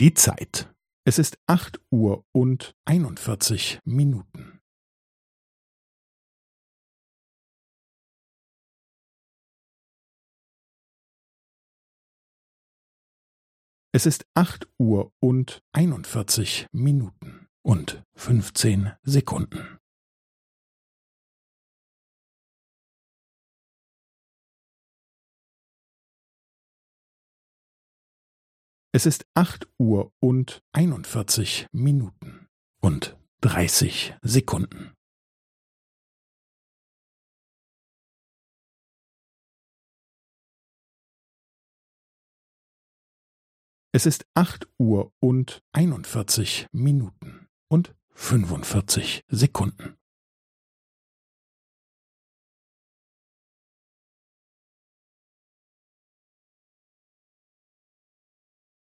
Die Zeit. Es ist acht Uhr und einundvierzig Minuten. Es ist acht Uhr und einundvierzig Minuten und fünfzehn Sekunden. Es ist acht Uhr und einundvierzig Minuten und dreißig Sekunden. Es ist acht Uhr und einundvierzig Minuten und fünfundvierzig Sekunden.